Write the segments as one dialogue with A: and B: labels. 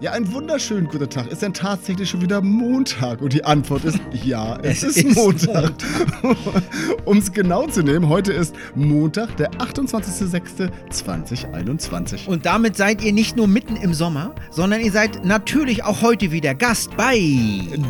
A: Ja, einen wunderschönen guten Tag. Ist denn tatsächlich schon wieder Montag? Und die Antwort ist ja, es, es ist, ist, Montag. Montag. um es genau zu nehmen, heute ist Montag, der 28.06.2021.
B: Und damit seid ihr nicht nur mitten im Sommer, sondern ihr seid natürlich auch heute wieder Gast bei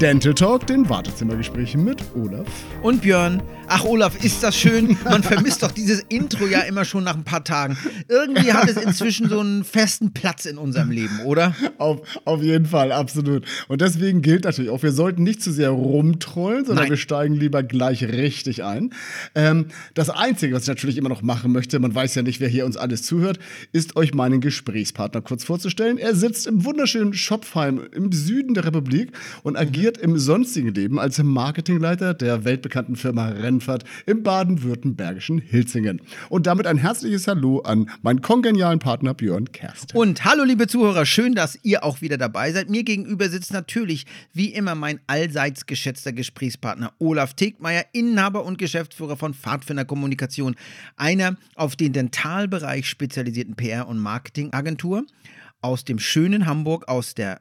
A: Dental Talk, den Wartezimmergesprächen mit Olaf.
B: Und Björn. Ach, Olaf, ist das schön. Man vermisst doch dieses Intro ja immer schon nach ein paar Tagen. Irgendwie hat es inzwischen so einen festen Platz in unserem Leben, oder?
A: Auf, auf jeden Fall, absolut. Und deswegen gilt natürlich auch, wir sollten nicht zu sehr rumtrollen, sondern Nein. wir steigen lieber gleich richtig ein. Ähm, das Einzige, was ich natürlich immer noch machen möchte, man weiß ja nicht, wer hier uns alles zuhört, ist euch meinen Gesprächspartner kurz vorzustellen. Er sitzt im wunderschönen Schopfheim im Süden der Republik und agiert im sonstigen Leben als Marketingleiter der weltbekannten Firma Rennfahrt im baden-württembergischen Hilzingen. Und damit ein herzliches Hallo an meinen kongenialen Partner Björn Kerst.
B: Und hallo liebe Zuhörer, schön, dass ihr auch wieder dabei seid. Mir gegenüber sitzt natürlich wie immer mein allseits geschätzter Gesprächspartner Olaf Tegmeier, Inhaber und Geschäftsführer von Pfadfinder Kommunikation, einer auf den Dentalbereich spezialisierten PR- und Marketingagentur aus dem schönen Hamburg, aus der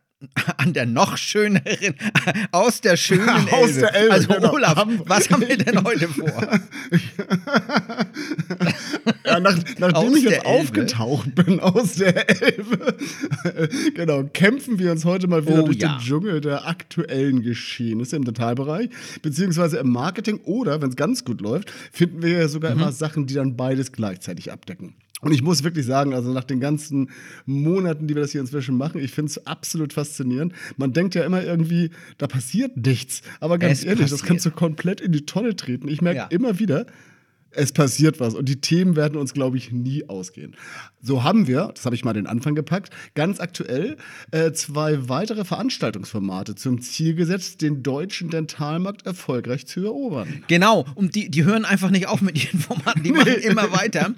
B: an der noch schöneren, aus der schönen aus Elbe. Der Elbe also genau. Olaf, was haben wir denn heute vor?
A: ja, nach, nachdem ich jetzt aufgetaucht bin aus der Elbe, genau, kämpfen wir uns heute mal wieder oh, durch ja. den Dschungel der aktuellen Geschehnisse im Detailbereich, beziehungsweise im Marketing oder, wenn es ganz gut läuft, finden wir ja sogar mhm. immer Sachen, die dann beides gleichzeitig abdecken. Und ich muss wirklich sagen, also nach den ganzen Monaten, die wir das hier inzwischen machen, ich finde es absolut faszinierend. Man denkt ja immer irgendwie, da passiert nichts. Aber ganz es ehrlich, passiert. das kannst du komplett in die Tonne treten. Ich merke ja. immer wieder, es passiert was und die Themen werden uns, glaube ich, nie ausgehen. So haben wir, das habe ich mal den Anfang gepackt, ganz aktuell äh, zwei weitere Veranstaltungsformate zum Ziel gesetzt, den deutschen Dentalmarkt erfolgreich zu erobern.
B: Genau, und die, die hören einfach nicht auf mit ihren Formaten, die machen immer weiter.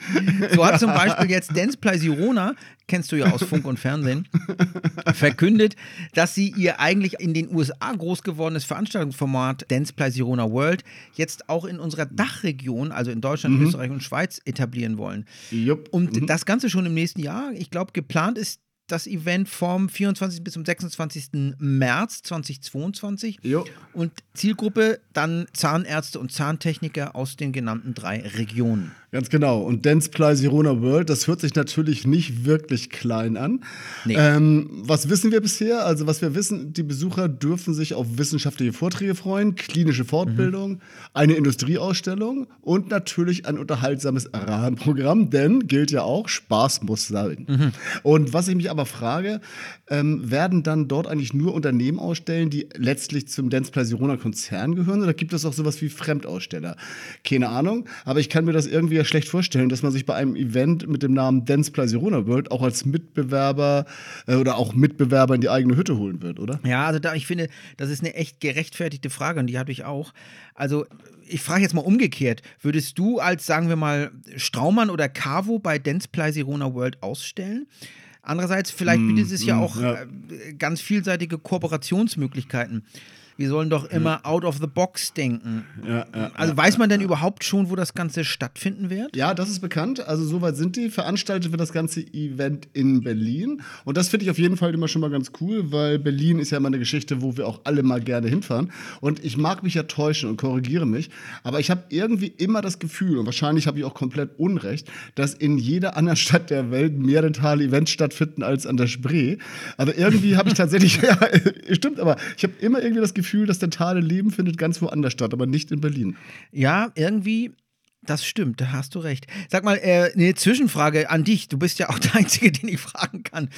B: So hat zum Beispiel jetzt Dance Play Sirona kennst du ja aus Funk und Fernsehen, verkündet, dass sie ihr eigentlich in den USA groß gewordenes Veranstaltungsformat Dance Play Sirona World jetzt auch in unserer Dachregion, also in Deutschland, mhm. Österreich und Schweiz, etablieren wollen. Jupp. Und mhm. das Ganze schon im nächsten Jahr. Ich glaube, geplant ist das Event vom 24. bis zum 26. März 2022. Jo. Und Zielgruppe dann Zahnärzte und Zahntechniker aus den genannten drei Regionen.
A: Ganz genau. Und Dance Play Sirona World, das hört sich natürlich nicht wirklich klein an. Nee. Ähm, was wissen wir bisher? Also, was wir wissen, die Besucher dürfen sich auf wissenschaftliche Vorträge freuen, klinische Fortbildung, mhm. eine Industrieausstellung und natürlich ein unterhaltsames Rahmenprogramm, denn gilt ja auch, Spaß muss sein. Mhm. Und was ich mich aber frage, ähm, werden dann dort eigentlich nur Unternehmen ausstellen, die letztlich zum Dance Play Sirona Konzern gehören? Oder gibt es auch sowas wie Fremdaussteller? Keine Ahnung, aber ich kann mir das irgendwie ja schlecht vorstellen, dass man sich bei einem Event mit dem Namen Dance Play Sirona World auch als Mitbewerber äh, oder auch Mitbewerber in die eigene Hütte holen wird, oder?
B: Ja, also da, ich finde, das ist eine echt gerechtfertigte Frage und die hatte ich auch. Also ich frage jetzt mal umgekehrt, würdest du als, sagen wir mal, Straumann oder Cavo bei Dance Play Sirona World ausstellen? Andererseits, vielleicht bietet es ja hm, auch ja. Äh, ganz vielseitige Kooperationsmöglichkeiten. Wir sollen doch immer out of the box denken. Ja, ja, also weiß man denn überhaupt schon, wo das Ganze stattfinden wird?
A: Ja, das ist bekannt. Also soweit sind die. Veranstaltet wird das ganze Event in Berlin. Und das finde ich auf jeden Fall immer schon mal ganz cool, weil Berlin ist ja immer eine Geschichte, wo wir auch alle mal gerne hinfahren. Und ich mag mich ja täuschen und korrigiere mich. Aber ich habe irgendwie immer das Gefühl, und wahrscheinlich habe ich auch komplett Unrecht, dass in jeder anderen Stadt der Welt mehr dentale Events stattfinden als an der Spree. Aber irgendwie habe ich tatsächlich, ja, stimmt, aber ich habe immer irgendwie das Gefühl, Gefühl, das dentale Leben findet ganz woanders statt, aber nicht in Berlin.
B: Ja, irgendwie das stimmt, da hast du recht. Sag mal, äh, eine Zwischenfrage an dich. Du bist ja auch der Einzige, den ich fragen kann.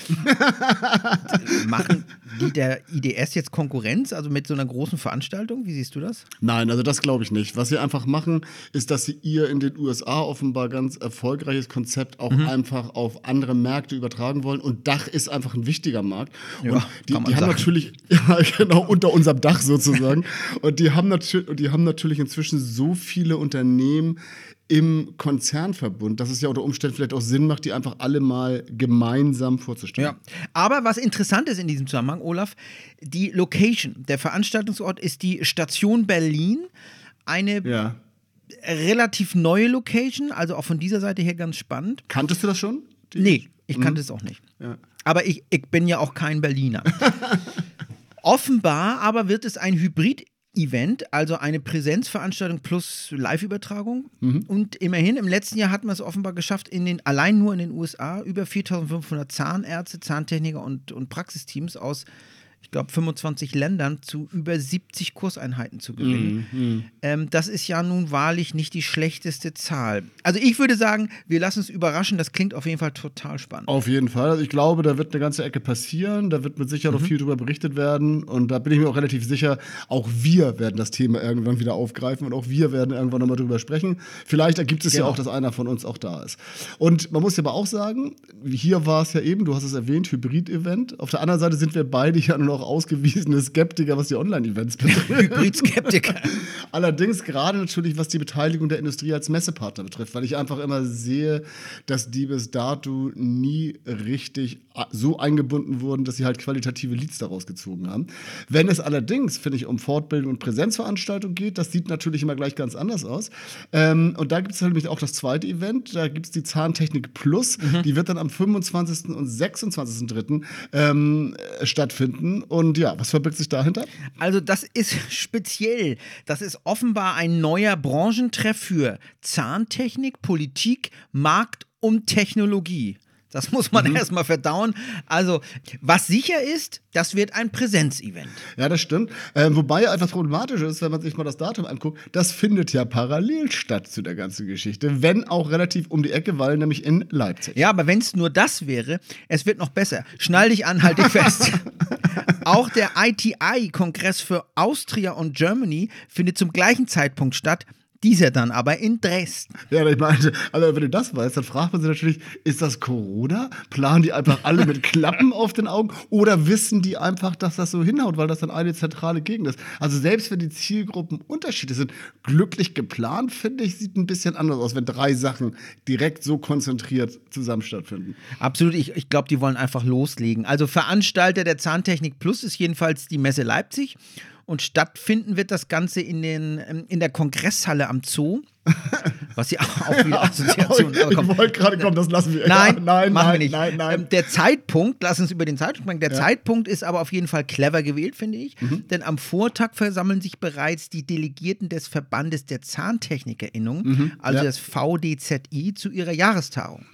B: Machen der IDS jetzt Konkurrenz, also mit so einer großen Veranstaltung? Wie siehst du das?
A: Nein, also das glaube ich nicht. Was sie einfach machen, ist, dass sie ihr in den USA offenbar ganz erfolgreiches Konzept auch mhm. einfach auf andere Märkte übertragen wollen. Und Dach ist einfach ein wichtiger Markt. Ja, und die, die haben natürlich, ja, genau, unter unserem Dach sozusagen. und die haben, die haben natürlich inzwischen so viele Unternehmen, im Konzernverbund, dass es ja unter Umständen vielleicht auch Sinn macht, die einfach alle mal gemeinsam vorzustellen.
B: Ja. Aber was interessant ist in diesem Zusammenhang, Olaf, die Location, der Veranstaltungsort ist die Station Berlin, eine ja. relativ neue Location, also auch von dieser Seite her ganz spannend.
A: Kanntest du das schon?
B: Nee, ich kannte hm. es auch nicht. Ja. Aber ich, ich bin ja auch kein Berliner. Offenbar aber wird es ein Hybrid Event, also eine Präsenzveranstaltung plus Live-Übertragung. Mhm. Und immerhin, im letzten Jahr hat man es offenbar geschafft, in den, allein nur in den USA über 4500 Zahnärzte, Zahntechniker und, und Praxisteams aus ich glaube, 25 Ländern zu über 70 Kurseinheiten zu gewinnen. Mm, mm. Ähm, das ist ja nun wahrlich nicht die schlechteste Zahl. Also ich würde sagen, wir lassen uns überraschen. Das klingt auf jeden Fall total spannend.
A: Auf jeden Fall. Also ich glaube, da wird eine ganze Ecke passieren. Da wird mit Sicherheit mhm. noch viel drüber berichtet werden. Und da bin ich mir auch relativ sicher, auch wir werden das Thema irgendwann wieder aufgreifen und auch wir werden irgendwann nochmal drüber sprechen. Vielleicht ergibt es genau. ja auch, dass einer von uns auch da ist. Und man muss ja aber auch sagen, hier war es ja eben, du hast es erwähnt, Hybrid-Event. Auf der anderen Seite sind wir beide ja nur noch ausgewiesene Skeptiker, was die Online-Events betrifft. Hybrid-Skeptiker. Allerdings gerade natürlich, was die Beteiligung der Industrie als Messepartner betrifft, weil ich einfach immer sehe, dass die bis dato nie richtig so eingebunden wurden, dass sie halt qualitative Leads daraus gezogen haben. Wenn es allerdings, finde ich, um Fortbildung und Präsenzveranstaltungen geht, das sieht natürlich immer gleich ganz anders aus. Ähm, und da gibt es nämlich auch das zweite Event, da gibt es die Zahntechnik Plus, mhm. die wird dann am 25. und 26.03. Ähm, stattfinden. Und ja, was verbirgt sich dahinter?
B: Also das ist speziell. Das ist offenbar ein neuer Branchentreff für Zahntechnik, Politik, Markt und Technologie. Das muss man mhm. erstmal verdauen. Also, was sicher ist, das wird ein Präsenzevent.
A: Ja, das stimmt. Ähm, wobei etwas problematisch ist, wenn man sich mal das Datum anguckt, das findet ja parallel statt zu der ganzen Geschichte, wenn auch relativ um die Ecke, weil nämlich in Leipzig.
B: Ja, aber wenn es nur das wäre, es wird noch besser. Schnall dich an, halt dich fest. auch der ITI-Kongress für Austria und Germany findet zum gleichen Zeitpunkt statt. Dieser dann aber in Dresden.
A: Ja, ich meine, also wenn du das weißt, dann fragt man sich natürlich, ist das Corona? Planen die einfach alle mit Klappen auf den Augen? Oder wissen die einfach, dass das so hinhaut, weil das dann eine zentrale Gegend ist? Also selbst wenn die Zielgruppen Unterschiede sind, glücklich geplant, finde ich, sieht ein bisschen anders aus, wenn drei Sachen direkt so konzentriert zusammen stattfinden.
B: Absolut, ich, ich glaube, die wollen einfach loslegen. Also Veranstalter der Zahntechnik Plus ist jedenfalls die Messe Leipzig. Und stattfinden wird das Ganze in, den, ähm, in der Kongresshalle am Zoo. Was ja auch wieder Assoziationen
A: Ich wollte gerade kommen, das lassen wir.
B: Nein, ja, nein, machen nein, wir nicht. Nein, nein. Ähm, der Zeitpunkt, lass uns über den Zeitpunkt sprechen. Der ja. Zeitpunkt ist aber auf jeden Fall clever gewählt, finde ich. Mhm. Denn am Vortag versammeln sich bereits die Delegierten des Verbandes der Zahntechnikerinnung, mhm. also ja. das VDZI, zu ihrer Jahrestagung.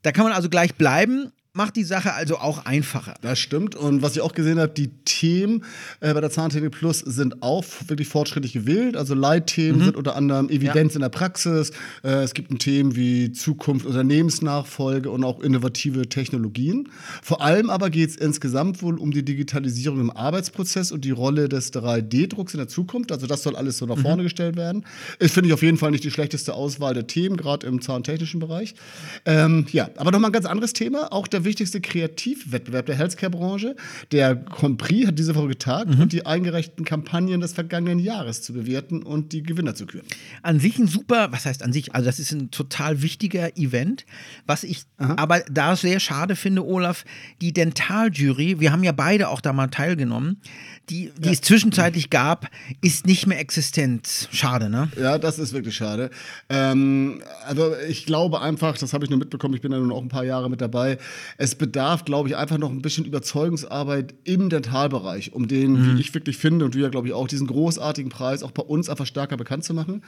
B: Da kann man also gleich bleiben macht die Sache also auch einfacher.
A: Das stimmt. Und was ich auch gesehen habe, die Themen äh, bei der Zahntechnik Plus sind auch wirklich fortschrittlich gewählt. Also Leitthemen mhm. sind unter anderem Evidenz ja. in der Praxis. Äh, es gibt Themen wie Zukunft, Unternehmensnachfolge und auch innovative Technologien. Vor allem aber geht es insgesamt wohl um die Digitalisierung im Arbeitsprozess und die Rolle des 3D-Drucks in der Zukunft. Also das soll alles so nach mhm. vorne gestellt werden. Ich finde ich auf jeden Fall nicht die schlechteste Auswahl der Themen, gerade im zahntechnischen Bereich. Ähm, ja, aber nochmal ein ganz anderes Thema. Auch der wichtigste Kreativwettbewerb der Healthcare-Branche. Der Compris hat diese Woche getagt mhm. und die eingereichten Kampagnen des vergangenen Jahres zu bewerten und die Gewinner zu küren.
B: An sich ein super, was heißt an sich? Also, das ist ein total wichtiger Event. Was ich Aha. aber da sehr schade finde, Olaf, die Dentaljury, wir haben ja beide auch da mal teilgenommen, die, die ja. es zwischenzeitlich gab, ist nicht mehr existent. Schade, ne?
A: Ja, das ist wirklich schade. Ähm, also ich glaube einfach, das habe ich nur mitbekommen, ich bin ja nun auch ein paar Jahre mit dabei, es bedarf, glaube ich, einfach noch ein bisschen Überzeugungsarbeit im Dentalbereich, um den, mhm. wie ich wirklich finde, und du ja, glaube ich, auch, diesen großartigen Preis auch bei uns einfach stärker bekannt zu machen.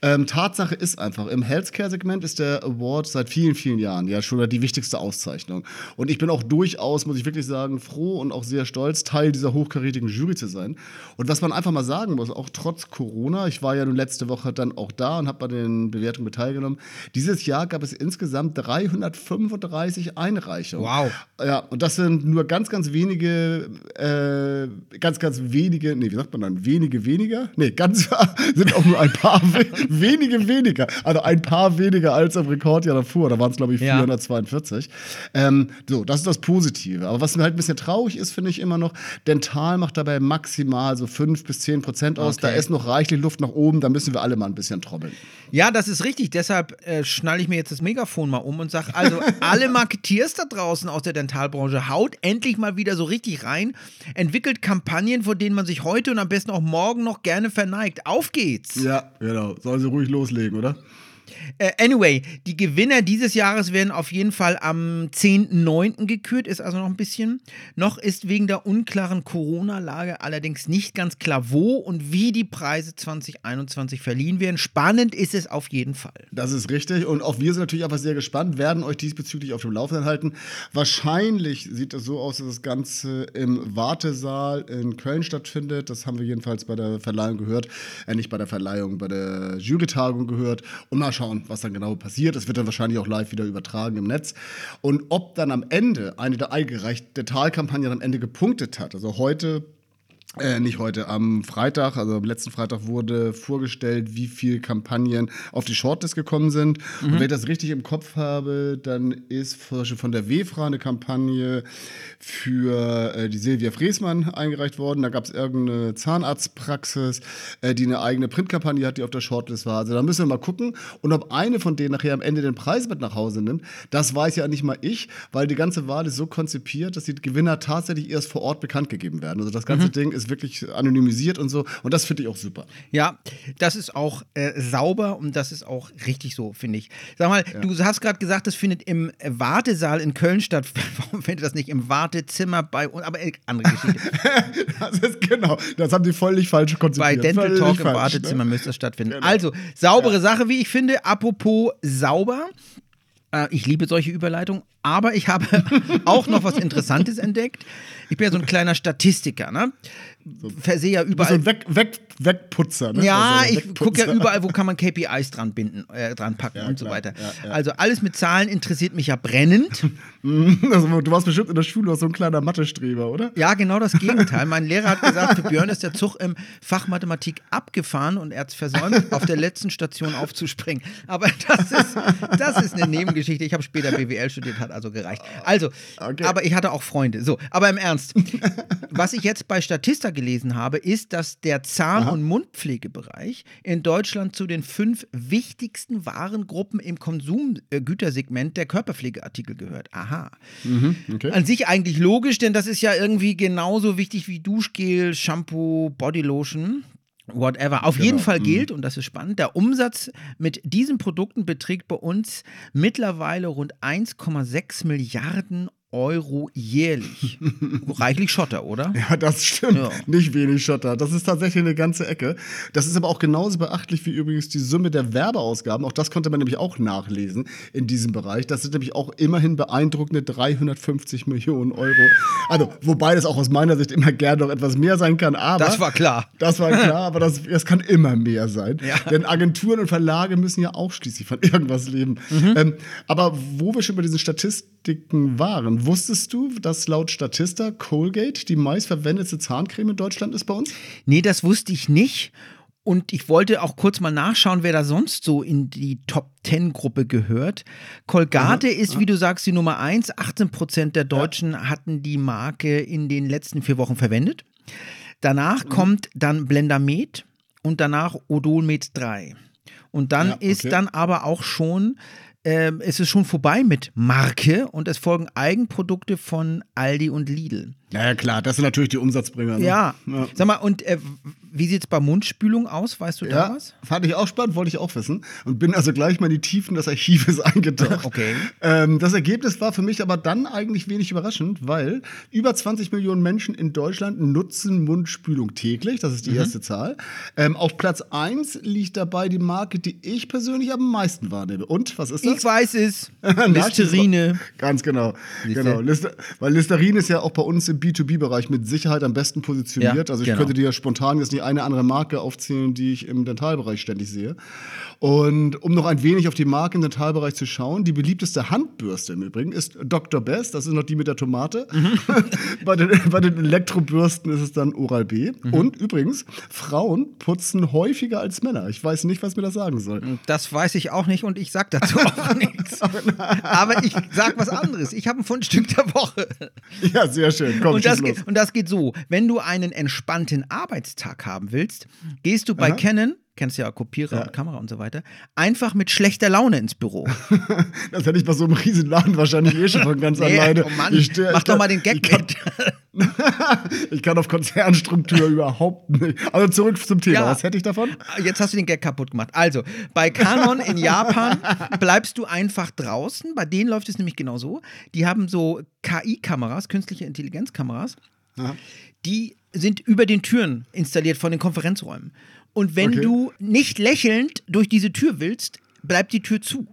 A: Ähm, Tatsache ist einfach, im Healthcare-Segment ist der Award seit vielen, vielen Jahren ja schon die wichtigste Auszeichnung. Und ich bin auch durchaus, muss ich wirklich sagen, froh und auch sehr stolz, Teil dieser hochkarätigen Jury zu sein. Und was man einfach mal sagen muss, auch trotz Corona, ich war ja nun letzte Woche dann auch da und habe bei den Bewertungen teilgenommen, dieses Jahr gab es insgesamt 335 Einreichungen.
B: Wow.
A: Ja, und das sind nur ganz, ganz wenige, äh, ganz, ganz wenige, nee, wie sagt man dann, wenige weniger? Nee, ganz, sind auch nur ein paar wenige weniger. Also ein paar weniger als im Rekordjahr davor. Da waren es, glaube ich, 442. Ja. Ähm, so, das ist das Positive. Aber was mir halt ein bisschen traurig ist, finde ich immer noch, Dental macht dabei maximal so 5 bis 10 Prozent aus. Okay. Da ist noch reichlich Luft nach oben. Da müssen wir alle mal ein bisschen trommeln.
B: Ja, das ist richtig. Deshalb äh, schnalle ich mir jetzt das Megafon mal um und sage: Also, alle Marketeers da draußen aus der Dentalbranche, haut endlich mal wieder so richtig rein. Entwickelt Kampagnen, vor denen man sich heute und am besten auch morgen noch gerne verneigt. Auf geht's!
A: Ja, genau. Sollen sie ruhig loslegen, oder?
B: Äh, anyway, die Gewinner dieses Jahres werden auf jeden Fall am 10.9. gekürt, ist also noch ein bisschen. Noch ist wegen der unklaren Corona-Lage allerdings nicht ganz klar, wo und wie die Preise 2021 verliehen werden. Spannend ist es auf jeden Fall.
A: Das ist richtig und auch wir sind natürlich einfach sehr gespannt, werden euch diesbezüglich auf dem Laufenden halten. Wahrscheinlich sieht es so aus, dass das Ganze im Wartesaal in Köln stattfindet. Das haben wir jedenfalls bei der Verleihung gehört. Äh, nicht bei der Verleihung, bei der Jurytagung gehört. Und mal schauen, was dann genau passiert. Es wird dann wahrscheinlich auch live wieder übertragen im Netz. Und ob dann am Ende eine der eingereichten Talkampagnen am Ende gepunktet hat, also heute äh, nicht heute, am Freitag, also am letzten Freitag wurde vorgestellt, wie viele Kampagnen auf die Shortlist gekommen sind. Mhm. Und wenn ich das richtig im Kopf habe, dann ist von der WEFRA eine Kampagne für äh, die Silvia Fresmann eingereicht worden. Da gab es irgendeine Zahnarztpraxis, äh, die eine eigene Printkampagne hat, die auf der Shortlist war. Also da müssen wir mal gucken. Und ob eine von denen nachher am Ende den Preis mit nach Hause nimmt, das weiß ja nicht mal ich, weil die ganze Wahl ist so konzipiert, dass die Gewinner tatsächlich erst vor Ort bekannt gegeben werden. Also das ganze mhm. Ding ist ist wirklich anonymisiert und so. Und das finde ich auch super.
B: Ja, das ist auch äh, sauber und das ist auch richtig so, finde ich. Sag mal, ja. du hast gerade gesagt, das findet im Wartesaal in Köln statt. Warum findet das nicht im Wartezimmer bei uns? Aber äh, andere Geschichte.
A: das ist genau, das haben die völlig falsch konzipiert.
B: Bei Dental
A: völlig
B: Talk im falsch, Wartezimmer ne? müsste das stattfinden. Genau. Also, saubere ja. Sache, wie ich finde. Apropos sauber. Äh, ich liebe solche Überleitungen, aber ich habe auch noch was Interessantes entdeckt. Ich bin ja so ein kleiner Statistiker, ne? Versehe ja überall. So
A: Weg, Weg, Wegputzer, ne?
B: Ja, also ich gucke ja überall, wo kann man KPIs dran binden, äh, dran packen ja, und klar. so weiter. Ja, ja. Also alles mit Zahlen interessiert mich ja brennend.
A: also, du warst bestimmt in der Schule so ein kleiner Mathe-Streber, oder?
B: Ja, genau das Gegenteil. mein Lehrer hat gesagt, für Björn ist der Zug im Fach Mathematik abgefahren und er hat es versäumt, auf der letzten Station aufzuspringen. Aber das ist, das ist eine Nebengeschichte. Ich habe später BWL studiert, hat also gereicht. Also, okay. aber ich hatte auch Freunde. So, aber im Ernst. Was ich jetzt bei Statista gelesen habe, ist, dass der Zahn- Aha. und Mundpflegebereich in Deutschland zu den fünf wichtigsten Warengruppen im Konsumgütersegment der Körperpflegeartikel gehört. Aha. Mhm, okay. An sich eigentlich logisch, denn das ist ja irgendwie genauso wichtig wie Duschgel, Shampoo, Bodylotion. Whatever. Auf genau. jeden Fall mhm. gilt, und das ist spannend, der Umsatz mit diesen Produkten beträgt bei uns mittlerweile rund 1,6 Milliarden Euro. Jährlich. Reichlich Schotter, oder?
A: Ja, das stimmt. Ja. Nicht wenig Schotter. Das ist tatsächlich eine ganze Ecke. Das ist aber auch genauso beachtlich wie übrigens die Summe der Werbeausgaben. Auch das konnte man nämlich auch nachlesen in diesem Bereich. Das sind nämlich auch immerhin beeindruckende 350 Millionen Euro. Also, wobei das auch aus meiner Sicht immer gerne noch etwas mehr sein kann. Aber
B: das war klar.
A: Das war klar, aber das, das kann immer mehr sein. Ja. Denn Agenturen und Verlage müssen ja auch schließlich von irgendwas leben. Mhm. Ähm, aber wo wir schon bei diesen Statistiken waren, Wusstest du, dass laut Statista Colgate die meistverwendete Zahncreme in Deutschland ist bei uns?
B: Nee, das wusste ich nicht. Und ich wollte auch kurz mal nachschauen, wer da sonst so in die Top 10 Gruppe gehört. Colgate Aha, ist, wie du sagst, die Nummer 1. 18 Prozent der Deutschen ja. hatten die Marke in den letzten vier Wochen verwendet. Danach mhm. kommt dann Blendamed und danach Odolmed 3. Und dann ja, okay. ist dann aber auch schon äh, es ist schon vorbei mit Marke und es folgen Eigenprodukte von Aldi und Lidl.
A: Ja, ja klar, das sind natürlich die Umsatzbringer.
B: Ne? Ja. ja. Sag mal, und äh, wie sieht es bei Mundspülung aus? Weißt du
A: ja,
B: da was?
A: Fand ich auch spannend, wollte ich auch wissen. Und bin also gleich mal in die Tiefen des Archives eingetaucht.
B: okay.
A: Ähm, das Ergebnis war für mich aber dann eigentlich wenig überraschend, weil über 20 Millionen Menschen in Deutschland nutzen Mundspülung täglich. Das ist die mhm. erste Zahl. Ähm, auf Platz 1 liegt dabei die Marke, die ich persönlich am meisten wahrnehme. Und was ist das?
B: Ich weiß es. Listerine.
A: Ganz genau. genau. Lister weil Listerine ist ja auch bei uns im B2B-Bereich mit Sicherheit am besten positioniert. Ja, also ich genau. könnte dir ja spontan jetzt nicht eine andere Marke aufzählen, die ich im Dentalbereich ständig sehe. Und um noch ein wenig auf die Marke im Dentalbereich zu schauen, die beliebteste Handbürste im Übrigen ist Dr. Best, das ist noch die mit der Tomate. Mhm. bei, den, bei, den, Elektrobürsten ist es dann Oral-B. Mhm. Und übrigens, Frauen putzen häufiger als Männer. Ich weiß nicht, was mir das sagen soll.
B: Das weiß ich auch nicht und ich sag dazu auch nichts. Aber ich sag was anderes. Ich habe ein Fundstück der Woche.
A: Ja, sehr schön. Komm,
B: und, das geht, und das geht so: Wenn du einen entspannten Arbeitstag haben willst, gehst du bei Aha. Canon kennst ja Kopierer ja. und Kamera und so weiter, einfach mit schlechter Laune ins Büro.
A: das hätte ich bei so einem riesen Laden wahrscheinlich eh schon von ganz nee, alleine.
B: Oh Mann, ich, mach doch mal den Gag
A: ich kann, ich kann auf Konzernstruktur überhaupt nicht. Also zurück zum Thema. Ja, Was hätte ich davon?
B: Jetzt hast du den Gag kaputt gemacht. Also, bei Canon in Japan bleibst du einfach draußen. Bei denen läuft es nämlich genau so. Die haben so KI-Kameras, künstliche Intelligenzkameras. Die sind über den Türen installiert von den Konferenzräumen. Und wenn okay. du nicht lächelnd durch diese Tür willst, bleibt die Tür zu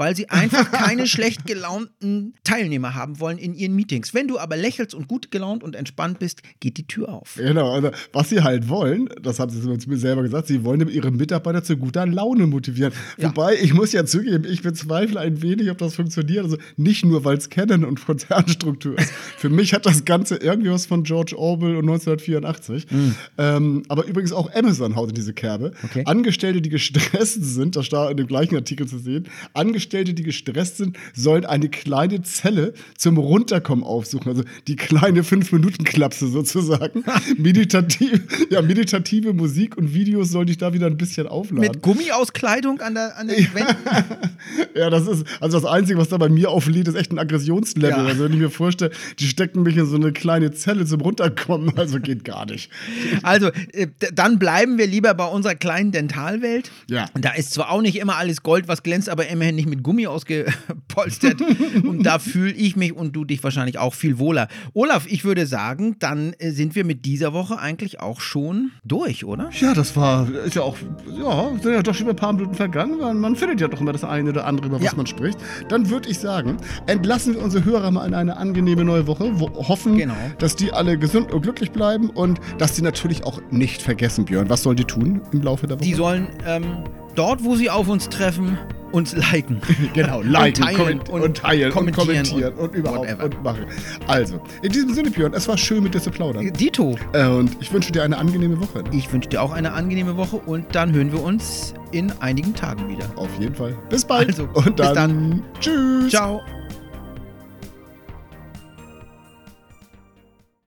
B: weil sie einfach keine schlecht gelaunten Teilnehmer haben wollen in ihren Meetings. Wenn du aber lächelst und gut gelaunt und entspannt bist, geht die Tür auf.
A: Genau, also was sie halt wollen, das haben sie zu mir selber gesagt, sie wollen ihre Mitarbeiter zu guter Laune motivieren. Ja. Wobei, ich muss ja zugeben, ich bezweifle ein wenig, ob das funktioniert. Also nicht nur, weil es Canon und Konzernstruktur ist. Für mich hat das Ganze irgendwie was von George Orwell und 1984. Mhm. Ähm, aber übrigens auch Amazon haut in diese Kerbe. Okay. Angestellte, die gestresst sind, das da in dem gleichen Artikel zu sehen, Angestellte Angestellte, die gestresst sind, sollen eine kleine Zelle zum Runterkommen aufsuchen. Also die kleine Fünf-Minuten-Klapse sozusagen. Meditativ, ja, meditative Musik und Videos soll ich da wieder ein bisschen aufladen.
B: Mit Gummiauskleidung an, der, an den ja. Wänden?
A: ja, das ist, also das Einzige, was da bei mir auflädt, ist echt ein Aggressionslevel. Ja. Also wenn ich mir vorstelle, die stecken mich in so eine kleine Zelle zum Runterkommen, also geht gar nicht.
B: Also, äh, dann bleiben wir lieber bei unserer kleinen Dentalwelt. Ja. Und da ist zwar auch nicht immer alles Gold, was glänzt, aber immerhin nicht mit Gummi ausgepolstert. und da fühle ich mich und du dich wahrscheinlich auch viel wohler. Olaf, ich würde sagen, dann äh, sind wir mit dieser Woche eigentlich auch schon durch, oder?
A: Ja, das war, ist ja auch, ja, sind ja doch schon ein paar Minuten vergangen. Man findet ja doch immer das eine oder andere, über was ja. man spricht. Dann würde ich sagen, entlassen wir unsere Hörer mal in eine angenehme neue Woche. Wo, hoffen, genau. dass die alle gesund und glücklich bleiben und dass sie natürlich auch nicht vergessen, Björn. Was sollen die tun im Laufe der Woche?
B: Die sollen ähm, dort, wo sie auf uns treffen, uns liken.
A: genau, liken und teilen und, und, teilen kommentieren und kommentieren und, und überhaupt whatever. und machen. Also, in diesem Sinne, Björn, es war schön mit dir zu plaudern.
B: Dito.
A: Äh, und ich wünsche dir eine angenehme Woche.
B: Ich wünsche dir auch eine angenehme Woche und dann hören wir uns in einigen Tagen wieder.
A: Auf jeden Fall. Bis bald.
B: Also, und dann, bis dann. Tschüss. Ciao.